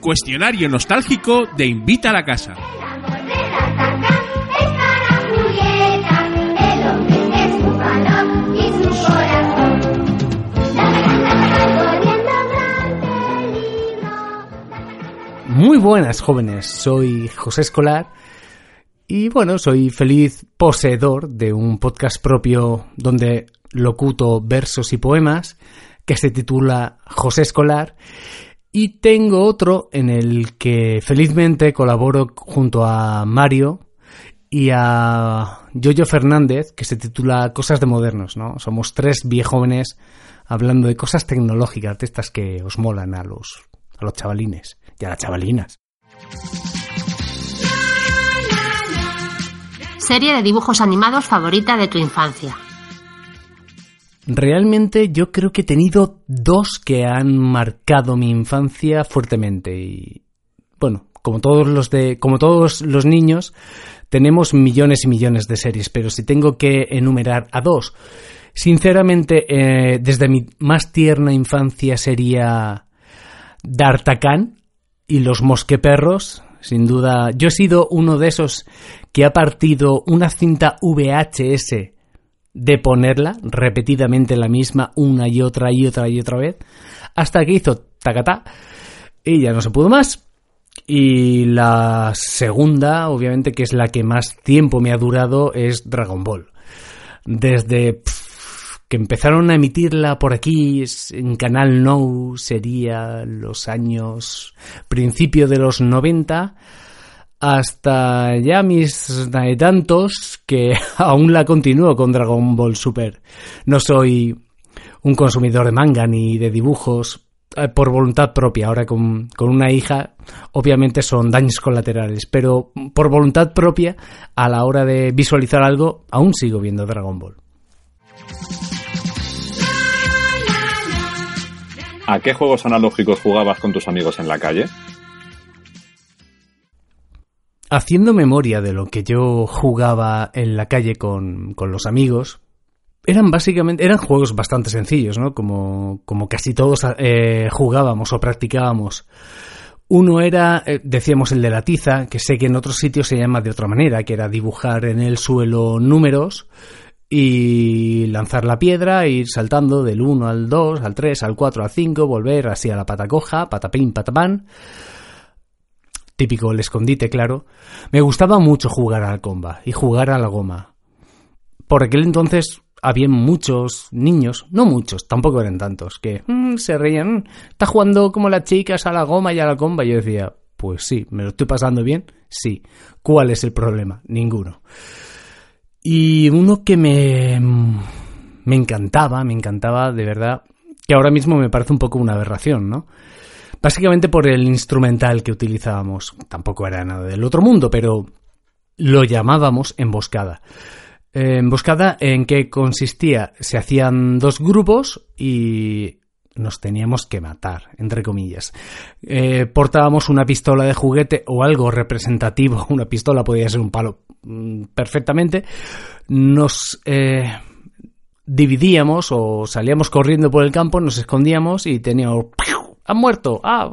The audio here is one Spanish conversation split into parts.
cuestionario nostálgico de Invita a la Casa. Muy buenas jóvenes, soy José Escolar y bueno, soy feliz poseedor de un podcast propio donde locuto versos y poemas que se titula José Escolar y tengo otro en el que felizmente colaboro junto a Mario y a Yoyo Fernández que se titula Cosas de Modernos, ¿no? Somos tres viejóvenes hablando de cosas tecnológicas, de estas que os molan a los, a los chavalines y a las chavalinas. Serie de dibujos animados favorita de tu infancia. Realmente yo creo que he tenido dos que han marcado mi infancia fuertemente y bueno, como todos los de como todos los niños tenemos millones y millones de series, pero si tengo que enumerar a dos, sinceramente eh, desde mi más tierna infancia sería D'Artagnan y los mosqueperros, sin duda. Yo he sido uno de esos que ha partido una cinta VHS de ponerla repetidamente la misma una y otra y otra y otra vez hasta que hizo tacatá y ya no se pudo más. Y la segunda, obviamente, que es la que más tiempo me ha durado, es Dragon Ball. Desde que empezaron a emitirla por aquí en Canal No, sería los años principio de los 90 hasta ya mis tantos que aún la continúo con Dragon Ball Super. No soy un consumidor de manga ni de dibujos eh, por voluntad propia. Ahora con, con una hija, obviamente son daños colaterales, pero por voluntad propia, a la hora de visualizar algo, aún sigo viendo Dragon Ball. ¿A qué juegos analógicos jugabas con tus amigos en la calle? Haciendo memoria de lo que yo jugaba en la calle con, los amigos, eran básicamente, eran juegos bastante sencillos, ¿no? Como, como casi todos eh, jugábamos o practicábamos. Uno era, eh, decíamos, el de la tiza, que sé que en otros sitios se llama de otra manera, que era dibujar en el suelo números y lanzar la piedra, ir saltando del 1 al 2, al 3, al 4, al 5, volver así a la pata coja, patapín, patapán típico el escondite, claro, me gustaba mucho jugar al comba y jugar a la goma. Por aquel entonces había muchos niños, no muchos, tampoco eran tantos, que mm, se reían, está jugando como las chicas a la goma y a la comba. Yo decía, pues sí, ¿me lo estoy pasando bien? Sí. ¿Cuál es el problema? Ninguno. Y uno que me, me encantaba, me encantaba de verdad, que ahora mismo me parece un poco una aberración, ¿no? Básicamente por el instrumental que utilizábamos. Tampoco era nada del otro mundo, pero lo llamábamos emboscada. Eh, emboscada en que consistía, se hacían dos grupos y nos teníamos que matar, entre comillas. Eh, portábamos una pistola de juguete o algo representativo, una pistola podía ser un palo mm, perfectamente. Nos eh, dividíamos o salíamos corriendo por el campo, nos escondíamos y teníamos han muerto, ah,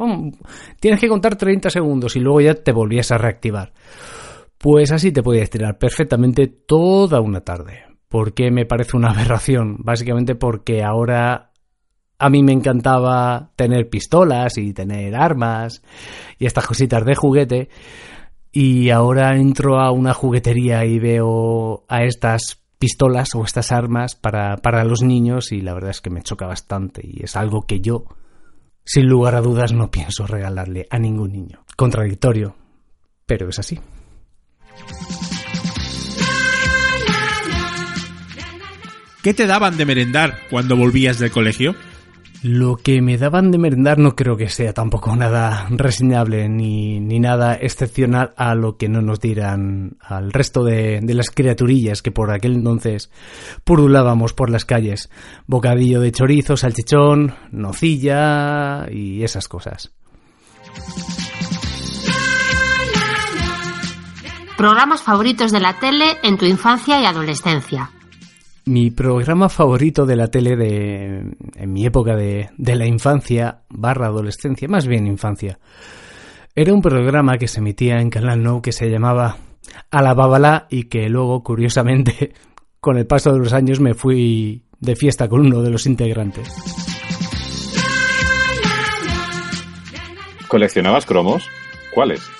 tienes que contar 30 segundos y luego ya te volvías a reactivar. Pues así te podías tirar perfectamente toda una tarde. ¿Por qué me parece una aberración? Básicamente porque ahora a mí me encantaba tener pistolas y tener armas y estas cositas de juguete. Y ahora entro a una juguetería y veo a estas pistolas o estas armas para, para los niños y la verdad es que me choca bastante y es algo que yo sin lugar a dudas no pienso regalarle a ningún niño. Contradictorio, pero es así. ¿Qué te daban de merendar cuando volvías del colegio? Lo que me daban de merendar no creo que sea tampoco nada reseñable ni, ni nada excepcional a lo que no nos dirán al resto de, de, las criaturillas que por aquel entonces purulábamos por las calles. Bocadillo de chorizo, salchichón, nocilla y esas cosas. Programas favoritos de la tele en tu infancia y adolescencia. Mi programa favorito de la tele de, en mi época de, de la infancia barra adolescencia, más bien infancia, Era un programa que se emitía en Canal No que se llamaba Alabábala y que luego, curiosamente, con el paso de los años me fui de fiesta con uno de los integrantes. ¿Coleccionabas cromos? ¿Cuáles?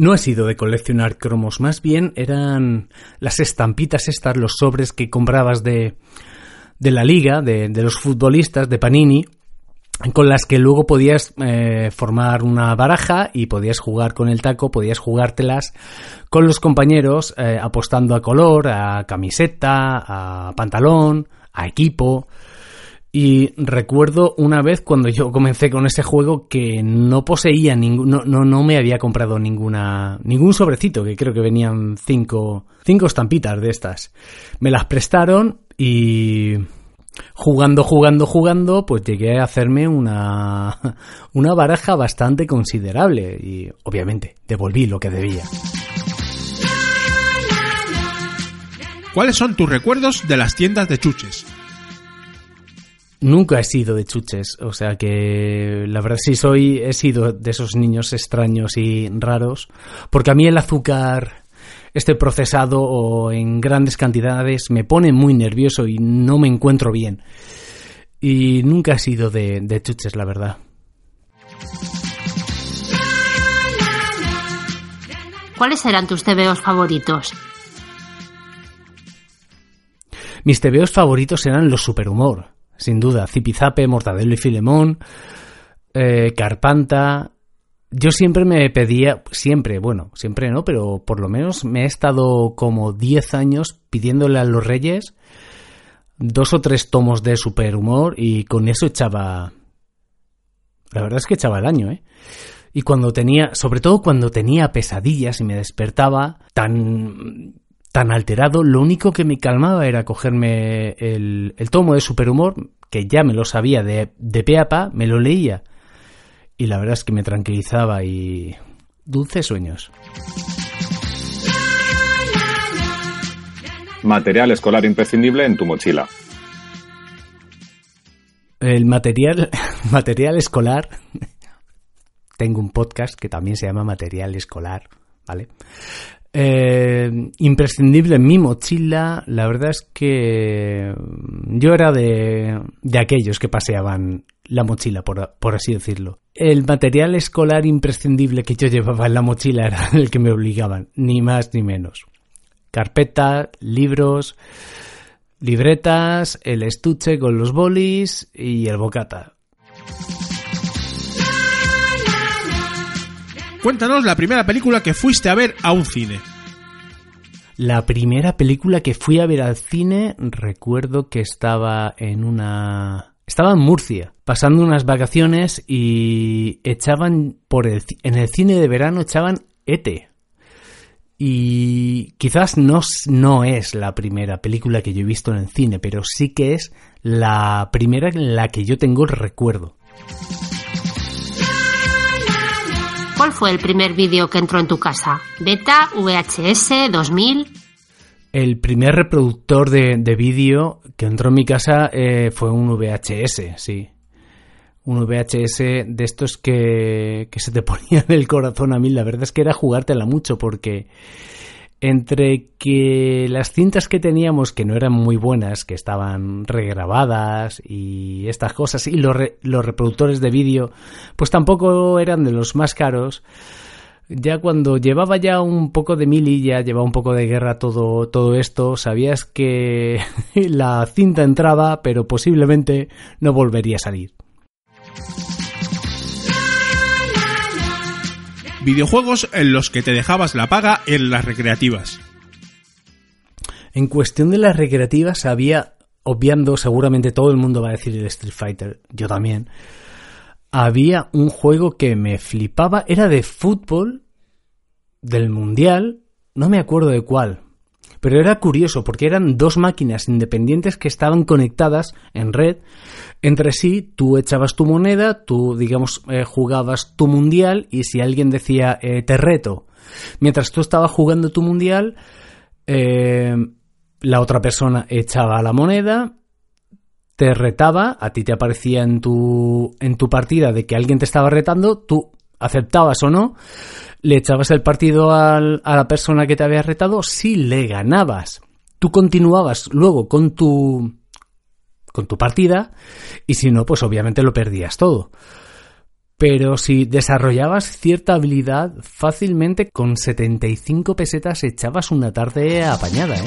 No he sido de coleccionar cromos, más bien eran las estampitas estas, los sobres que comprabas de, de la liga, de, de los futbolistas, de Panini, con las que luego podías eh, formar una baraja y podías jugar con el taco, podías jugártelas con los compañeros eh, apostando a color, a camiseta, a pantalón, a equipo. Y recuerdo una vez cuando yo comencé con ese juego que no poseía ningún, no, no, no me había comprado ninguna, ningún sobrecito, que creo que venían cinco, cinco estampitas de estas. Me las prestaron y jugando, jugando, jugando, pues llegué a hacerme una, una baraja bastante considerable y obviamente devolví lo que debía. ¿Cuáles son tus recuerdos de las tiendas de chuches? Nunca he sido de chuches, o sea que la verdad sí soy, he sido de esos niños extraños y raros, porque a mí el azúcar, este procesado o en grandes cantidades me pone muy nervioso y no me encuentro bien. Y nunca he sido de, de chuches, la verdad. ¿Cuáles eran tus tebeos favoritos? Mis tebeos favoritos eran los superhumor, sin duda. Zipizape, Mortadelo y Filemón, eh, Carpanta. Yo siempre me pedía, siempre, bueno, siempre no, pero por lo menos me he estado como 10 años pidiéndole a los reyes dos o tres tomos de superhumor y con eso echaba... La verdad es que echaba el año, ¿eh? Y cuando tenía, sobre todo cuando tenía pesadillas y me despertaba tan tan alterado, lo único que me calmaba era cogerme el, el tomo de superhumor, que ya me lo sabía de, de pe a pa, me lo leía. Y la verdad es que me tranquilizaba y... Dulces sueños. Material escolar imprescindible en tu mochila. El material, material escolar. Tengo un podcast que también se llama Material Escolar, ¿vale? Eh, imprescindible en mi mochila, la verdad es que yo era de, de aquellos que paseaban la mochila, por, por, así decirlo. El material escolar imprescindible que yo llevaba en la mochila era el que me obligaban, ni más ni menos. Carpeta, libros, libretas, el estuche con los bolis y el bocata. Cuéntanos la primera película que fuiste a ver a un cine. La primera película que fui a ver al cine, recuerdo que estaba en una... Estaba en Murcia, pasando unas vacaciones y echaban por el... En el cine de verano echaban ETE. Y quizás no, no es la primera película que yo he visto en el cine, pero sí que es la primera en la que yo tengo el recuerdo. ¿Cuál fue el primer vídeo que entró en tu casa? ¿Beta, VHS, 2000? El primer reproductor de, de vídeo que entró en mi casa eh, fue un VHS, sí. Un VHS de estos que, que se te ponían el corazón a mí. La verdad es que era jugártela mucho porque entre que las cintas que teníamos que no eran muy buenas, que estaban regrabadas y estas cosas, y los, los reproductores de vídeo, pues tampoco eran de los más caros. Ya cuando llevaba ya un poco de mili, ya llevaba un poco de guerra todo, todo esto, sabías que la cinta entraba, pero posiblemente no volvería a salir. Videojuegos en los que te dejabas la paga en las recreativas. En cuestión de las recreativas había, obviando seguramente todo el mundo va a decir el Street Fighter, yo también, había un juego que me flipaba, era de fútbol, del mundial, no me acuerdo de cuál, pero era curioso porque eran dos máquinas independientes que estaban conectadas en red entre sí. Tú echabas tu moneda, tú, digamos, eh, jugabas tu mundial y si alguien decía eh, te reto, mientras tú estabas jugando tu mundial, eh, la otra persona echaba la moneda, te retaba, a ti te aparecía en tu, en tu partida de que alguien te estaba retando, tú aceptabas o no, le echabas el partido al- a la persona que te había retado, si le ganabas, tú continuabas luego con tu, con tu partida, y si no, pues obviamente lo perdías todo. Pero si desarrollabas cierta habilidad, fácilmente con 75 pesetas echabas una tarde apañada, ¿eh?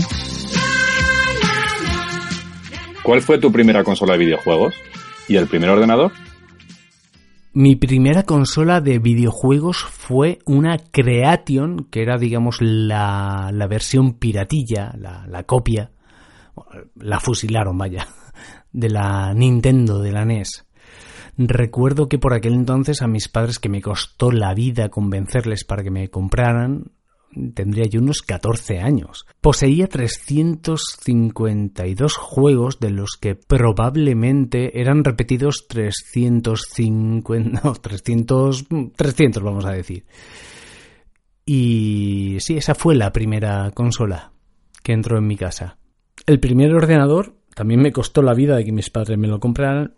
¿Cuál fue tu primera consola de videojuegos? ¿Y el primer ordenador? Mi primera consola de videojuegos fue una Creation, que era, digamos, la, la versión piratilla, la, la copia, la fusilaron, vaya, de la Nintendo, de la NES. Recuerdo que por aquel entonces a mis padres, que me costó la vida convencerles para que me compraran, tendría yo unos 14 años. Poseía 352 juegos de los que probablemente eran repetidos 350, no, 300, 300 vamos a decir. Y sí, esa fue la primera consola que entró en mi casa. El primer ordenador también me costó la vida de que mis padres me lo compraran.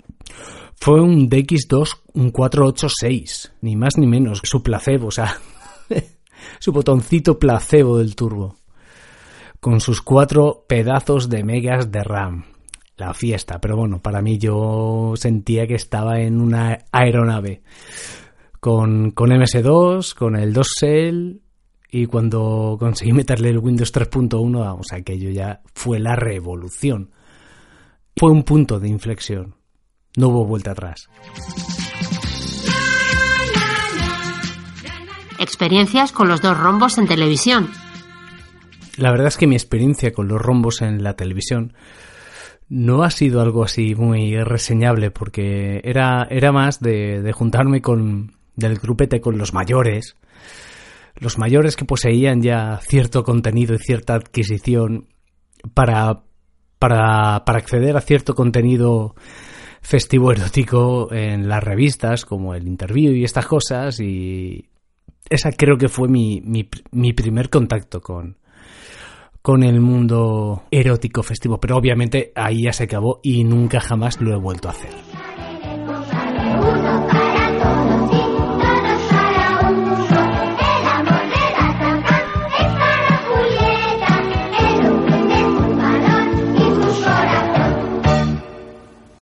Fue un DX2, un 486, ni más ni menos, su placebo, o sea, su botoncito placebo del turbo, con sus cuatro pedazos de megas de RAM. La fiesta, pero bueno, para mí yo sentía que estaba en una aeronave, con, con MS2, con el 2Cell, y cuando conseguí meterle el Windows 3.1, vamos, aquello ya fue la revolución. Fue un punto de inflexión. No hubo vuelta atrás. Experiencias con los dos rombos en televisión. La verdad es que mi experiencia con los rombos en la televisión no ha sido algo así muy reseñable porque era, era más de, juntarme con del grupete con los mayores, los mayores que poseían ya cierto contenido y cierta adquisición para, para, para acceder a cierto contenido festivo erótico en las revistas como el interview y estas cosas y esa creo que fue mi, mi, mi primer contacto con, con el mundo erótico festivo, pero obviamente ahí ya se acabó y nunca jamás lo he vuelto a hacer.